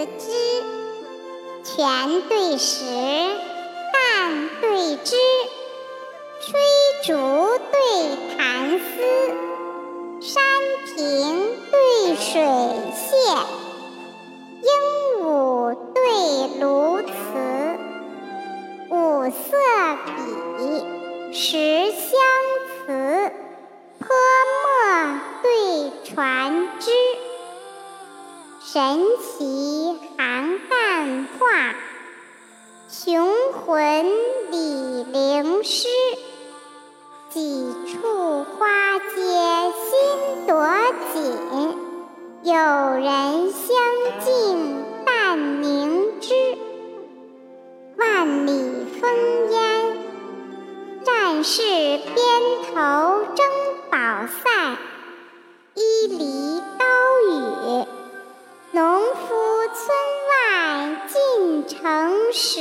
四肢，泉对石，淡对枝，吹竹对弹丝，山平对水榭，鹦鹉对鸬鹚，五色笔，十神奇韩汉画，雄浑李陵诗。几处花街新朵锦，有人相敬但凝脂。万里烽烟，战士边头争宝塞；农夫村外进城时。